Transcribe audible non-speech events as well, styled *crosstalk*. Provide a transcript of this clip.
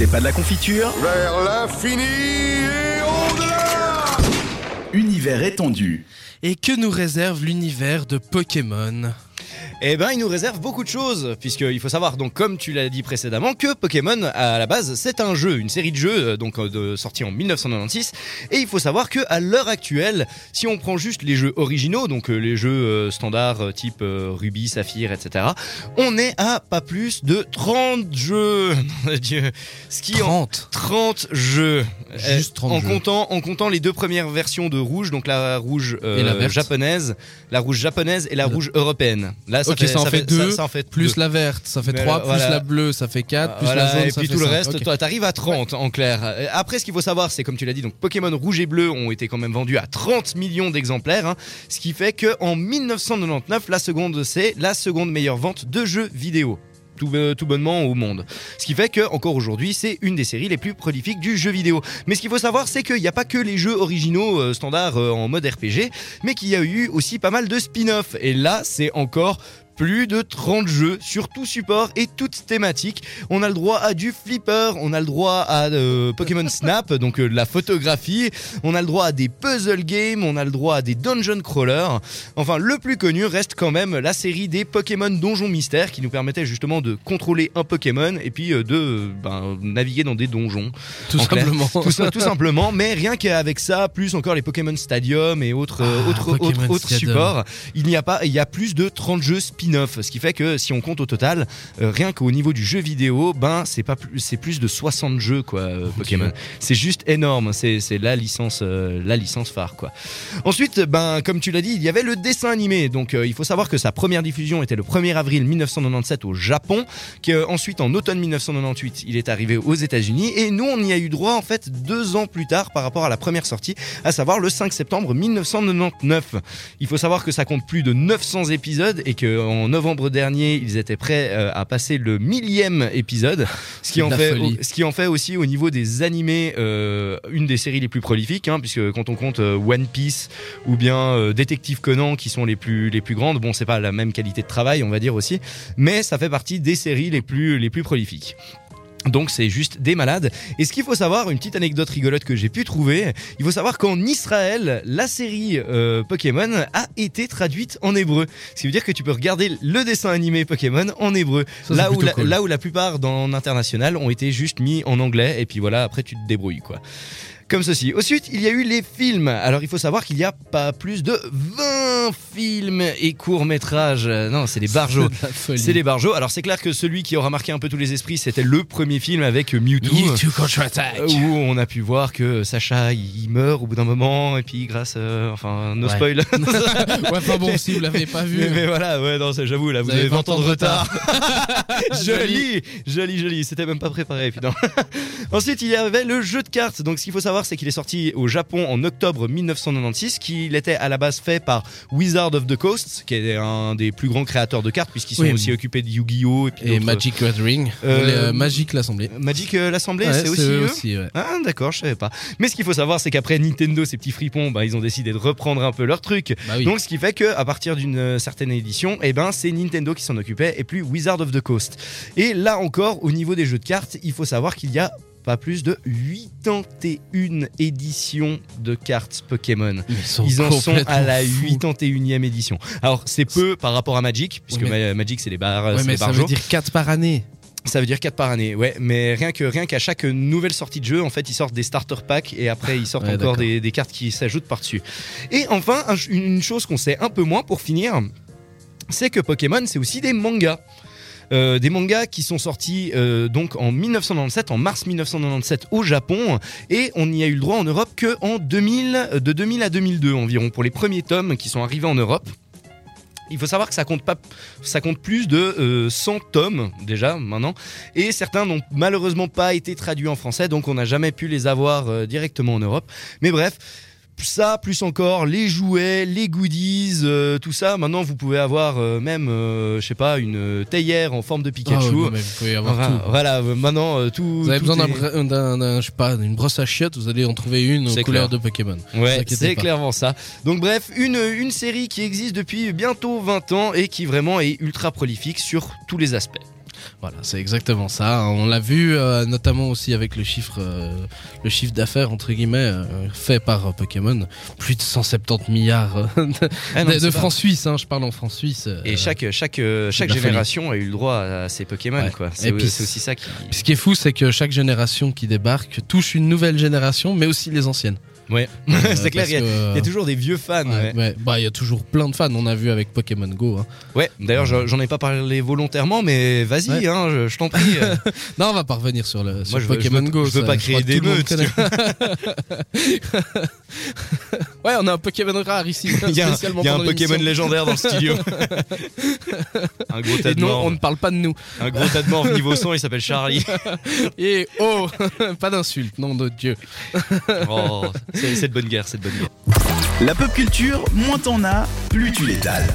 C'est pas de la confiture. Vers l'infini et au-delà. Univers étendu. Et que nous réserve l'univers de Pokémon? Eh ben, il nous réserve beaucoup de choses, puisqu'il faut savoir, donc comme tu l'as dit précédemment, que Pokémon, à la base, c'est un jeu, une série de jeux, euh, donc euh, de, en 1996. Et il faut savoir que à l'heure actuelle, si on prend juste les jeux originaux, donc euh, les jeux standards type Ruby, Saphir, etc., on est à pas plus de 30 jeux. *laughs* Dieu. Ce qui en 30 30 jeux. Juste 30 en jeux. comptant en comptant les deux premières versions de rouge, donc la rouge euh, Et la verte. japonaise, la rouge japonaise et la rouge européenne. Là, ça Ok, fait, ça en fait deux, ça, ça en fait Plus deux. la verte, ça fait Mais 3, là, plus voilà. la bleue, ça fait 4, plus Voilà, la jaune, et ça puis fait tout le 5. reste, Ok. toi t'arrives à 30 en clair. Après, ce qu'il faut savoir, c'est comme tu l'as dit, donc Pokémon rouge et bleu ont été quand même vendus à 30 millions d'exemplaires, hein, ce qui fait que en 1999, la seconde c'est la seconde meilleure vente de jeux vidéo. Tout, bonnement au monde. Ce qui fait que encore aujourd'hui, c'est une des séries les plus prolifiques du jeu vidéo. Mais ce qu'il faut savoir, c'est qu'il n'y a pas que les jeux originaux euh, standards euh, en mode RPG, mais qu'il y a eu aussi pas mal de spin-off. Et là, c'est encore plus de 30 jeux sur tout support et toute thématique. On a le droit à du flipper, on a le droit à euh, Pokémon *laughs* Snap, donc euh, de la photographie, on a le droit à des puzzle games, on a le droit à des dungeon crawlers. Enfin, le plus connu reste quand même la série des Pokémon Donjons Mystères qui nous permettait justement de contrôler un Pokémon et puis euh, de euh, ben, naviguer dans des donjons. Tout simplement. Tout, *laughs* simplement, mais rien qu'avec ça, plus encore les Pokémon Stadium et autres, Ah, autres, autres, autres supports, il n'y a pas, il y a plus de 30 jeux ce qui fait que si on compte au total, euh, rien qu'au niveau du jeu vidéo, ben c'est pas plus, c'est plus de 60 jeux quoi, euh, Pokémon. C'est juste énorme, c'est c'est la licence, euh, la licence phare quoi. Ensuite, ben comme tu l'as dit, il y avait le dessin animé, donc il faut savoir que sa première diffusion était le 1er avril 1997 au Japon, qu'ensuite en automne 1998 il est arrivé aux États-Unis et nous on y a eu droit en fait deux ans plus tard par rapport à la première sortie, à savoir le 5 septembre 1999. Il faut savoir que ça compte plus de 900 épisodes et que en novembre dernier ils étaient prêts euh, à passer le millième épisode, ce qui en fait, folie. ce qui en fait aussi au niveau des animés euh, une des séries les plus prolifiques, hein, puisque quand on compte euh, One Piece ou bien Détective Conan qui sont les plus les plus grandes, bon c'est pas la même qualité de travail on va dire aussi, mais ça fait partie des séries les plus les plus prolifiques. Donc c'est juste des malades. Et ce qu'il faut savoir, une petite anecdote rigolote que j'ai pu trouver, il faut savoir qu'en Israël, la série euh, Pokémon a été traduite en hébreu. Ce qui veut dire que tu peux regarder le dessin animé Pokémon en hébreu. Ça, là, où la, cool. là où la plupart dans l'international ont été juste mis en anglais. Et puis voilà, après tu te débrouilles quoi. Comme ceci. Ensuite, il y a eu les films. Alors, il faut savoir qu'il y a pas plus de 20 films et courts-métrages. Non, c'est des barjots. C'est les barjots. Alors, c'est clair que celui qui aura marqué un peu tous les esprits, c'était le premier film avec Mewtwo. Mewtwo contre-attaque. Où on a pu voir que Sacha il meurt au bout d'un moment et puis grâce euh, enfin no Ouais. spoil *laughs* ouais, enfin bon, si vous l'avez pas vu. mais, mais voilà ouais non j'avoue là vous, avez 20 ans de retard *laughs* joli joli joli c'était même pas préparé puis *laughs* non. ensuite il y avait le jeu de cartes donc ce qu'il faut savoir c'est qu'il est sorti au Japon en octobre 1996 qu'il était à la base fait par Wizard of the Coast qui est un des plus grands créateurs de cartes puisqu'ils sont Oui. aussi occupés de Yu-Gi-Oh et, puis Et d'autres- Magic Gathering. Euh, euh, Magic l'Assemblée. Magic euh, l'Assemblée Ouais, c'est aussi eux aussi, ouais. Ah d'accord, je savais pas. Mais ce qu'il faut savoir, c'est qu'après Nintendo, ces petits fripons, bah, ils ont décidé de reprendre un peu leur truc. Bah oui. Donc ce qui fait que à partir d'une euh, certaine édition, eh ben c'est Nintendo qui s'en occupait et plus Wizard of the Coast. Et là encore, au niveau des jeux de cartes, il faut savoir qu'il y a pas plus de 81 éditions de cartes Pokémon. Ils, en sont à la complètement fous. 81e édition. Alors c'est peu par rapport à Magic, puisque Magic c'est les barres, Ouais, mais les ça veut dire 4 par année. Ça veut dire 4 par année, ouais. Mais rien que rien qu'à chaque nouvelle sortie de jeu, en fait, ils sortent des starter packs et après ils sortent Ouais, encore des, des cartes qui s'ajoutent par-dessus. Et enfin, un- une chose qu'on sait un peu moins pour finir, c'est que Pokémon, c'est aussi des mangas. Euh, des mangas qui sont sortis euh, donc en 1997, en mars 1997 au Japon, et on n'y a eu le droit en Europe que en 2000, de 2000 à 2002 environ pour les premiers tomes qui sont arrivés en Europe. Il faut savoir que ça compte pas, ça compte plus de euh, 100 tomes déjà maintenant, et certains n'ont malheureusement pas été traduits en français, donc on n'a jamais pu les avoir euh, directement en Europe. Mais bref. Ça, plus encore les jouets, les goodies, euh, tout ça. Maintenant, vous pouvez avoir euh, même, euh, je sais pas, une théière en forme de Ah, Pikachu. ouais, non, mais vous pouvez avoir Enfin, tout. Voilà, maintenant tout. Vous avez tout besoin d'un, je sais pas, d'une brosse à chiottes, vous allez en trouver une aux couleurs clair. de Pokémon. Ouais, c'est clairement ça. Donc bref, une, une série qui existe depuis bientôt 20 ans et qui vraiment est ultra prolifique sur tous les aspects. Voilà, c'est exactement ça. On l'a vu euh, notamment aussi avec le chiffre, euh, le chiffre d'affaires entre guillemets euh, fait par Pokémon, plus de 170 milliards de, Ah non, de francs suisses. hein, je parle en francs suisses. Et chaque, chaque, chaque folie. génération a eu le droit à ses Pokémon, Ouais. quoi. Et puis c'est aussi ça qui. Ce qui est fou, c'est que chaque génération qui débarque touche une nouvelle génération, mais aussi les anciennes. *laughs* Ouais, Euh, c'est clair, parce il y, a, que, il y a toujours des vieux fans. ouais, Ouais, ouais. Bah, il y a toujours plein de fans. On a vu avec Pokémon Go. hein. Ouais, d'ailleurs, j'en j'en ai pas parlé volontairement, mais vas-y, hein, je, je t'en prie. euh. *laughs* Non, on va pas revenir sur le sur je veux- Pokémon je veux- Go. je veux ça, pas créer que tout *laughs* ouais, on a un Pokémon rare ici. *laughs* Il y a, y a un Pokémon légendaire dans le studio. *laughs* un gros tas de non, morts. on ne parle pas de nous. Un gros tas de morts niveau 100, il s'appelle Charlie. *laughs* Et oh, pas d'insulte, nom de Dieu. Oh, c'est de bonne guerre, c'est de bonne guerre. La pop culture, moins t'en as, plus tu l'étales.